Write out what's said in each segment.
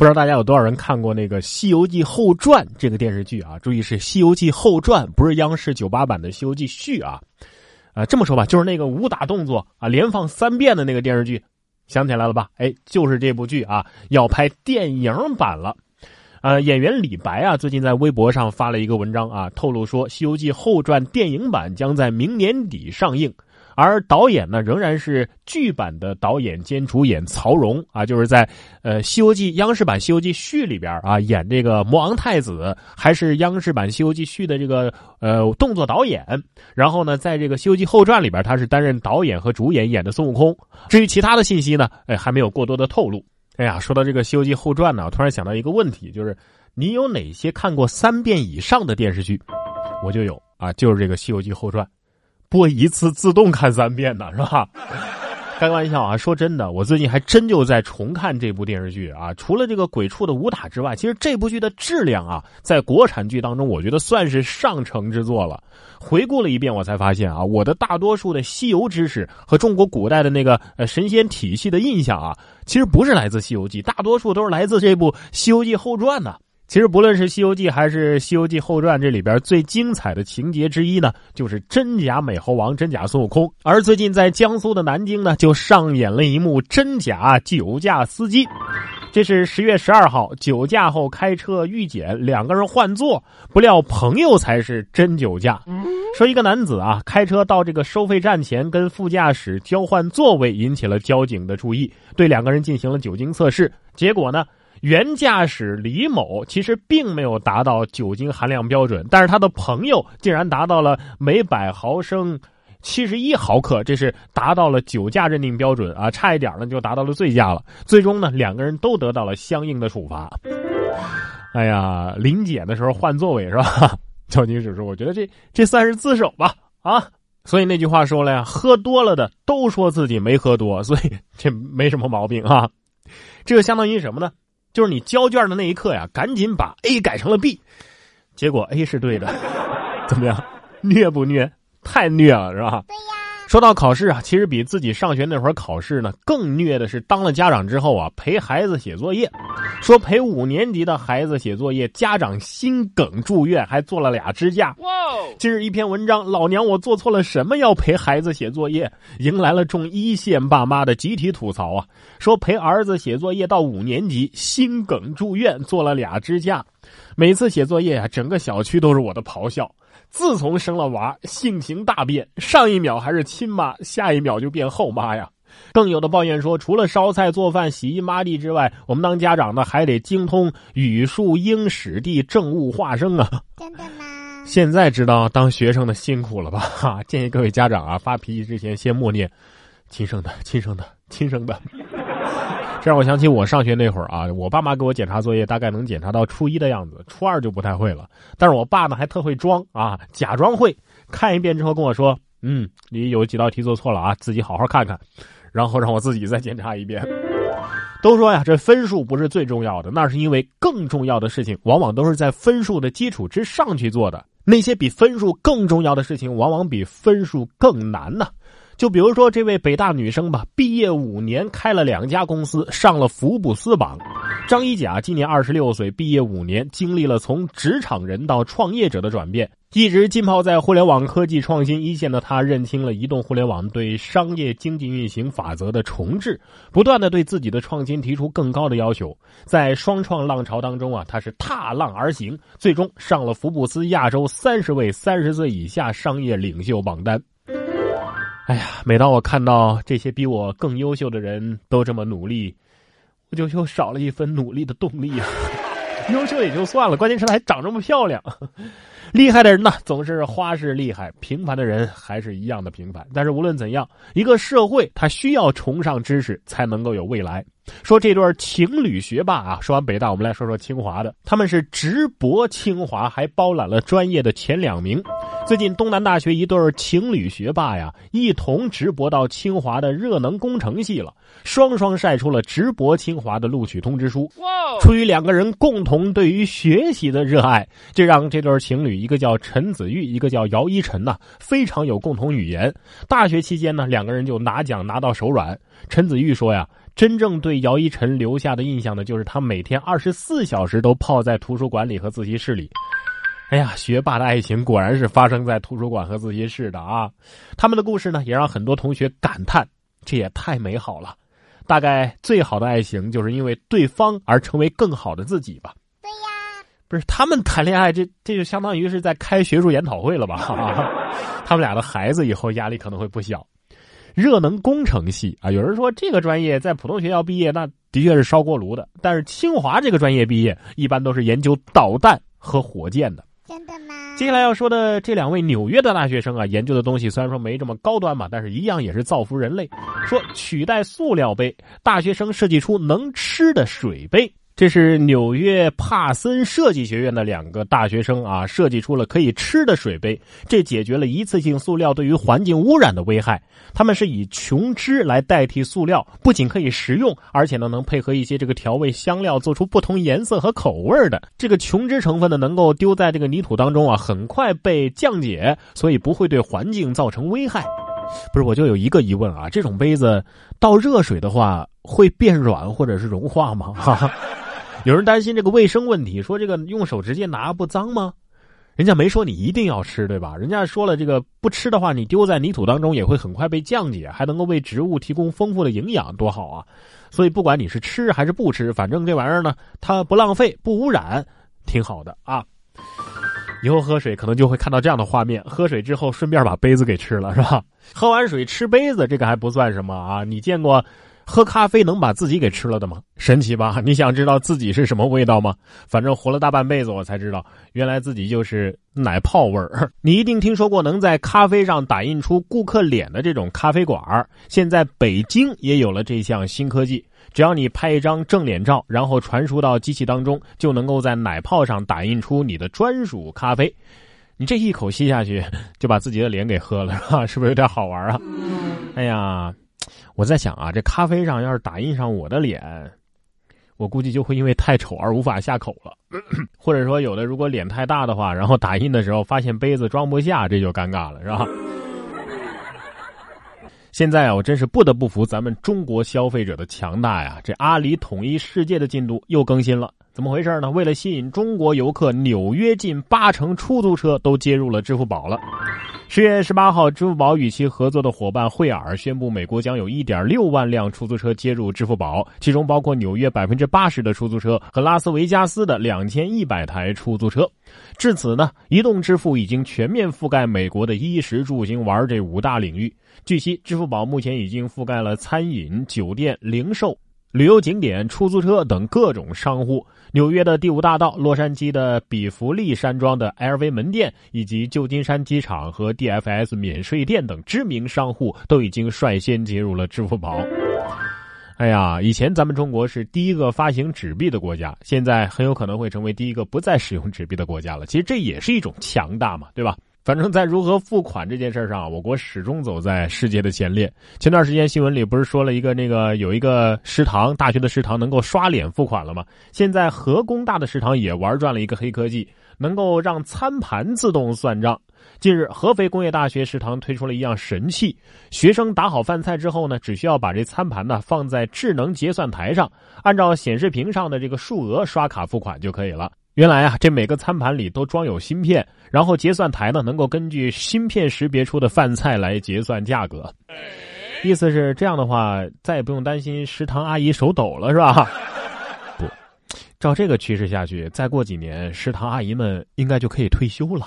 不知道大家有多少人看过那个《西游记后传》这个电视剧啊？注意是《西游记后传》，不是央视九八版的《西游记续》啊。啊，这么说吧，就是那个武打动作啊连放三遍的那个电视剧，想起来了吧？哎，就是这部剧啊，要拍电影版了。呃，演员李白啊，最近在微博上发了一个文章啊，透露说《西游记后传》电影版将在明年底上映。而导演呢，仍然是剧版的导演兼主演曹荣啊，就是在呃《西游记》央视版《西游记续》里边啊演这个魔王太子，还是央视版《西游记续》的这个呃动作导演。然后呢，在这个《西游记后传》里边，他是担任导演和主演演的孙悟空。至于其他的信息呢，哎，还没有过多的透露。哎呀，说到这个《西游记后传》呢，我突然想到一个问题，就是你有哪些看过三遍以上的电视剧？我就有啊，就是这个《西游记后传》。播一次自动看三遍呢，是吧？开玩笑啊！说真的，我最近还真就在重看这部电视剧啊。除了这个鬼畜的武打之外，其实这部剧的质量啊，在国产剧当中，我觉得算是上乘之作了。回顾了一遍，我才发现啊，我的大多数的西游知识和中国古代的那个呃神仙体系的印象啊，其实不是来自《西游记》，大多数都是来自这部《西游记后传》呢。其实不论是《西游记》还是《西游记后传》，这里边最精彩的情节之一呢，就是真假美猴王、真假孙悟空。而最近在江苏的南京呢，就上演了一幕真假酒驾司机。这是十月十二号，酒驾后开车遇检，两个人换座，不料朋友才是真酒驾。说一个男子啊，开车到这个收费站前跟副驾驶交换座位，引起了交警的注意，对两个人进行了酒精测试，结果呢？原驾驶李某其实并没有达到酒精含量标准，但是他的朋友竟然达到了每百毫升七十一毫克，这是达到了酒驾认定标准啊，差一点呢就达到了醉驾了。最终呢，两个人都得到了相应的处罚。哎呀，临检的时候换座位是吧？交警叔叔，我觉得这这算是自首吧啊。所以那句话说了呀，喝多了的都说自己没喝多，所以这没什么毛病啊。这个相当于什么呢？就是你交卷的那一刻呀，赶紧把 A 改成了 B，结果 A 是对的，怎么样？虐不虐？太虐了，是吧？对呀。说到考试啊，其实比自己上学那会儿考试呢更虐的是当了家长之后啊陪孩子写作业。说陪五年级的孩子写作业，家长心梗住院，还做了俩支架。哇！今日一篇文章，老娘我做错了什么要陪孩子写作业？迎来了众一线爸妈的集体吐槽啊！说陪儿子写作业到五年级，心梗住院，做了俩支架。每次写作业啊，整个小区都是我的咆哮。自从生了娃，性情大变，上一秒还是亲妈，下一秒就变后妈呀！更有的抱怨说，除了烧菜、做饭、洗衣、抹地之外，我们当家长的还得精通语数英史地政物化生啊！真的吗？现在知道当学生的辛苦了吧？哈，建议各位家长啊，发脾气之前先默念：亲生的，亲生的，亲生的。这让我想起我上学那会儿啊，我爸妈给我检查作业，大概能检查到初一的样子，初二就不太会了。但是我爸呢还特会装啊，假装会，看一遍之后跟我说：“嗯，你有几道题做错了啊，自己好好看看。”然后让我自己再检查一遍。都说呀，这分数不是最重要的，那是因为更重要的事情往往都是在分数的基础之上去做的。那些比分数更重要的事情，往往比分数更难呢。就比如说这位北大女生吧，毕业五年开了两家公司，上了福布斯榜。张一甲今年二十六岁，毕业五年，经历了从职场人到创业者的转变，一直浸泡在互联网科技创新一线的他，认清了移动互联网对商业经济运行法则的重置，不断的对自己的创新提出更高的要求。在双创浪潮当中啊，他是踏浪而行，最终上了福布斯亚洲三十位三十岁以下商业领袖榜单。哎呀，每当我看到这些比我更优秀的人都这么努力，我就又少了一份努力的动力啊！优秀也就算了，关键是还长这么漂亮。厉害的人呢，总是花式厉害；平凡的人还是一样的平凡。但是无论怎样，一个社会它需要崇尚知识，才能够有未来。说这对情侣学霸啊，说完北大，我们来说说清华的。他们是直博清华，还包揽了专业的前两名。最近东南大学一对情侣学霸呀，一同直播到清华的热能工程系了，双双晒出了直博清华的录取通知书。出于两个人共同对于学习的热爱，这让这对情侣，一个叫陈子玉，一个叫姚一晨呐，非常有共同语言。大学期间呢，两个人就拿奖拿到手软。陈子玉说呀。真正对姚一晨留下的印象呢，就是他每天二十四小时都泡在图书馆里和自习室里。哎呀，学霸的爱情果然是发生在图书馆和自习室的啊！他们的故事呢，也让很多同学感叹：这也太美好了。大概最好的爱情，就是因为对方而成为更好的自己吧。对呀，不是他们谈恋爱，这这就相当于是在开学术研讨会了吧？他们俩的孩子以后压力可能会不小。热能工程系啊，有人说这个专业在普通学校毕业，那的确是烧锅炉的。但是清华这个专业毕业，一般都是研究导弹和火箭的。真的吗？接下来要说的这两位纽约的大学生啊，研究的东西虽然说没这么高端嘛，但是一样也是造福人类。说取代塑料杯，大学生设计出能吃的水杯。这是纽约帕森设计学院的两个大学生啊，设计出了可以吃的水杯，这解决了一次性塑料对于环境污染的危害。他们是以琼脂来代替塑料，不仅可以食用，而且呢能配合一些这个调味香料，做出不同颜色和口味的。这个琼脂成分呢，能够丢在这个泥土当中啊，很快被降解，所以不会对环境造成危害。不是，我就有一个疑问啊，这种杯子倒热水的话会变软或者是融化吗？哈哈。有人担心这个卫生问题，说这个用手直接拿不脏吗？人家没说你一定要吃，对吧？人家说了，这个不吃的话，你丢在泥土当中也会很快被降解，还能够为植物提供丰富的营养，多好啊！所以不管你是吃还是不吃，反正这玩意儿呢，它不浪费、不污染，挺好的啊。以后喝水可能就会看到这样的画面：喝水之后顺便把杯子给吃了，是吧？喝完水吃杯子，这个还不算什么啊？你见过？喝咖啡能把自己给吃了的吗？神奇吧？你想知道自己是什么味道吗？反正活了大半辈子，我才知道，原来自己就是奶泡味儿。你一定听说过能在咖啡上打印出顾客脸的这种咖啡馆现在北京也有了这项新科技，只要你拍一张正脸照，然后传输到机器当中，就能够在奶泡上打印出你的专属咖啡。你这一口吸下去，就把自己的脸给喝了，是吧？是不是有点好玩啊？哎呀！我在想啊，这咖啡上要是打印上我的脸，我估计就会因为太丑而无法下口了。或者说，有的如果脸太大的话，然后打印的时候发现杯子装不下，这就尴尬了，是吧？现在啊，我真是不得不服咱们中国消费者的强大呀！这阿里统一世界的进度又更新了。怎么回事呢？为了吸引中国游客，纽约近八成出租车都接入了支付宝了。十月十八号，支付宝与其合作的伙伴惠尔宣布，美国将有一点六万辆出租车接入支付宝，其中包括纽约百分之八十的出租车和拉斯维加斯的两千一百台出租车。至此呢，移动支付已经全面覆盖美国的衣食住行玩这五大领域。据悉，支付宝目前已经覆盖了餐饮、酒店、零售。旅游景点、出租车等各种商户，纽约的第五大道、洛杉矶的比弗利山庄的 LV 门店，以及旧金山机场和 DFS 免税店等知名商户，都已经率先接入了支付宝。哎呀，以前咱们中国是第一个发行纸币的国家，现在很有可能会成为第一个不再使用纸币的国家了。其实这也是一种强大嘛，对吧？反正，在如何付款这件事上，我国始终走在世界的前列。前段时间新闻里不是说了一个那个有一个食堂，大学的食堂能够刷脸付款了吗？现在合工大的食堂也玩转了一个黑科技，能够让餐盘自动算账。近日，合肥工业大学食堂推出了一样神器，学生打好饭菜之后呢，只需要把这餐盘呢放在智能结算台上，按照显示屏上的这个数额刷卡付款就可以了。原来啊，这每个餐盘里都装有芯片，然后结算台呢能够根据芯片识别出的饭菜来结算价格。意思是这样的话，再也不用担心食堂阿姨手抖了，是吧？不，照这个趋势下去，再过几年，食堂阿姨们应该就可以退休了。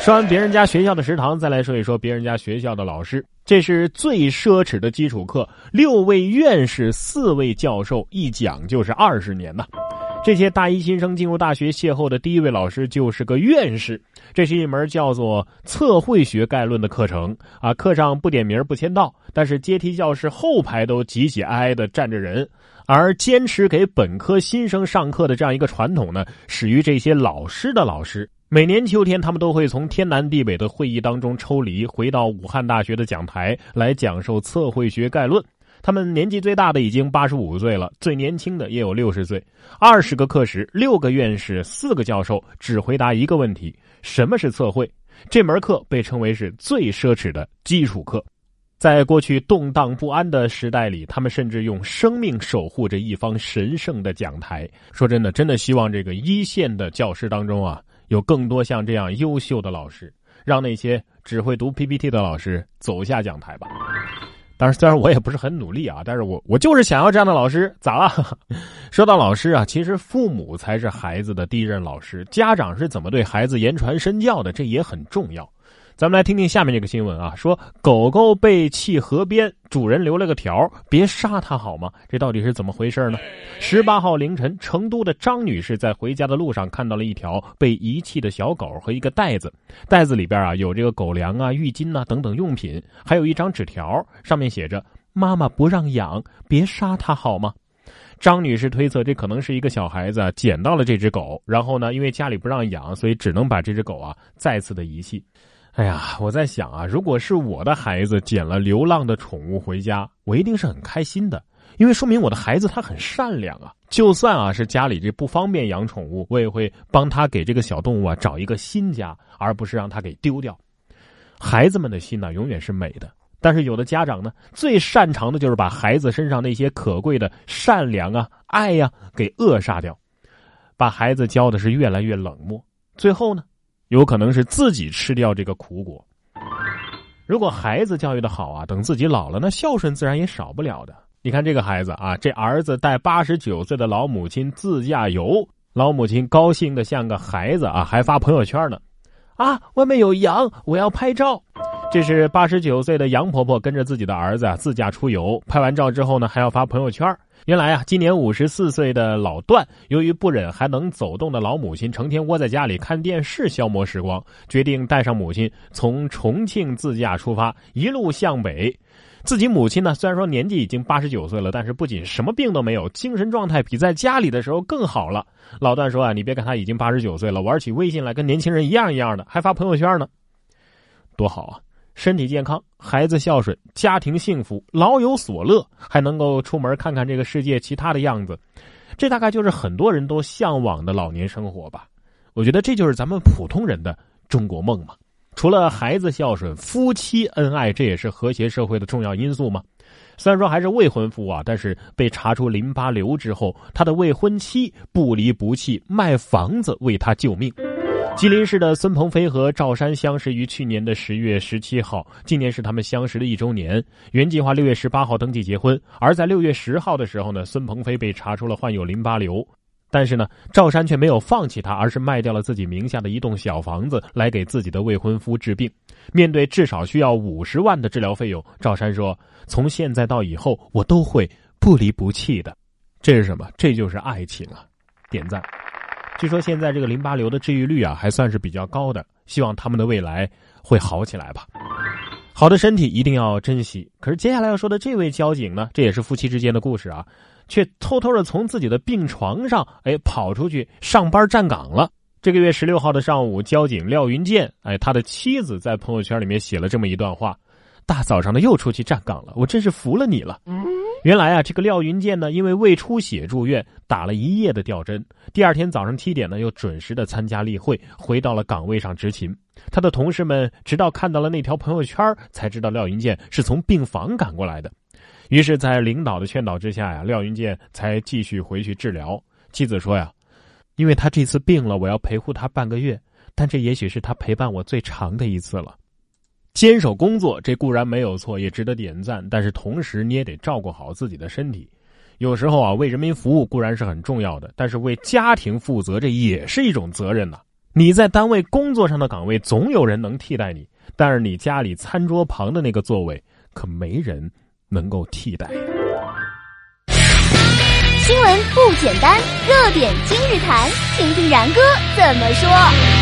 说完别人家学校的食堂，再来说一说别人家学校的老师。这是最奢侈的基础课，六位院士，四位教授，一讲就是二十年呐。这些大一新生进入大学邂逅的第一位老师就是个院士。这是一门叫做《测绘学概论》的课程啊，课上不点名不签到，但是阶梯教室后排都挤挤挨挨的站着人。而坚持给本科新生上课的这样一个传统呢，始于这些老师的老师。每年秋天，他们都会从天南地北的会议当中抽离，回到武汉大学的讲台来讲授《测绘学概论》。他们年纪最大的已经八十五岁了，最年轻的也有六十岁。二十个课时，六个院士，四个教授，只回答一个问题：什么是测绘？这门课被称为是最奢侈的基础课。在过去动荡不安的时代里，他们甚至用生命守护着一方神圣的讲台。说真的，真的希望这个一线的教师当中啊，有更多像这样优秀的老师，让那些只会读 PPT 的老师走下讲台吧。当然，虽然我也不是很努力啊，但是我我就是想要这样的老师。咋了？说到老师啊，其实父母才是孩子的第一任老师，家长是怎么对孩子言传身教的，这也很重要。咱们来听听下面这个新闻啊，说狗狗被弃河边，主人留了个条别杀它好吗？这到底是怎么回事呢？十八号凌晨，成都的张女士在回家的路上看到了一条被遗弃的小狗和一个袋子，袋子里边啊有这个狗粮啊、浴巾呐等等用品，还有一张纸条，上面写着“妈妈不让养，别杀它好吗？”张女士推测，这可能是一个小孩子捡到了这只狗，然后呢，因为家里不让养，所以只能把这只狗啊再次的遗弃。哎呀，我在想啊，如果是我的孩子捡了流浪的宠物回家，我一定是很开心的，因为说明我的孩子他很善良啊。就算啊是家里这不方便养宠物，我也会帮他给这个小动物啊找一个新家，而不是让他给丢掉。孩子们的心呢，永远是美的，但是有的家长呢，最擅长的就是把孩子身上那些可贵的善良啊、爱呀给扼杀掉，把孩子教的是越来越冷漠，最后呢。有可能是自己吃掉这个苦果。如果孩子教育的好啊，等自己老了，那孝顺自然也少不了的。你看这个孩子啊，这儿子带八十九岁的老母亲自驾游，老母亲高兴的像个孩子啊，还发朋友圈呢。啊，外面有羊，我要拍照。这是八十九岁的杨婆婆跟着自己的儿子啊自驾出游，拍完照之后呢，还要发朋友圈。原来啊，今年五十四岁的老段，由于不忍还能走动的老母亲成天窝在家里看电视消磨时光，决定带上母亲从重庆自驾出发，一路向北。自己母亲呢，虽然说年纪已经八十九岁了，但是不仅什么病都没有，精神状态比在家里的时候更好了。老段说啊，你别看他已经八十九岁了，玩起微信来跟年轻人一样一样的，还发朋友圈呢，多好啊！身体健康，孩子孝顺，家庭幸福，老有所乐，还能够出门看看这个世界其他的样子，这大概就是很多人都向往的老年生活吧。我觉得这就是咱们普通人的中国梦嘛。除了孩子孝顺，夫妻恩爱，这也是和谐社会的重要因素嘛。虽然说还是未婚夫啊，但是被查出淋巴瘤之后，他的未婚妻不离不弃，卖房子为他救命。吉林市的孙鹏飞和赵山相识于去年的十月十七号，今年是他们相识的一周年。原计划六月十八号登记结婚，而在六月十号的时候呢，孙鹏飞被查出了患有淋巴瘤，但是呢，赵山却没有放弃他，而是卖掉了自己名下的一栋小房子来给自己的未婚夫治病。面对至少需要五十万的治疗费用，赵山说：“从现在到以后，我都会不离不弃的。”这是什么？这就是爱情啊！点赞。据说现在这个淋巴瘤的治愈率啊，还算是比较高的。希望他们的未来会好起来吧。好的身体一定要珍惜。可是接下来要说的这位交警呢，这也是夫妻之间的故事啊，却偷偷的从自己的病床上哎跑出去上班站岗了。这个月十六号的上午，交警廖云建哎他的妻子在朋友圈里面写了这么一段话：大早上的又出去站岗了，我真是服了你了。原来啊，这个廖云建呢，因为胃出血住院，打了一夜的吊针。第二天早上七点呢，又准时的参加例会，回到了岗位上执勤。他的同事们直到看到了那条朋友圈，才知道廖云建是从病房赶过来的。于是，在领导的劝导之下呀，廖云建才继续回去治疗。妻子说呀：“因为他这次病了，我要陪护他半个月，但这也许是他陪伴我最长的一次了。”坚守工作，这固然没有错，也值得点赞。但是同时，你也得照顾好自己的身体。有时候啊，为人民服务固然是很重要的，但是为家庭负责，这也是一种责任呐。你在单位工作上的岗位，总有人能替代你，但是你家里餐桌旁的那个座位，可没人能够替代。新闻不简单，热点今日谈，听听然哥怎么说。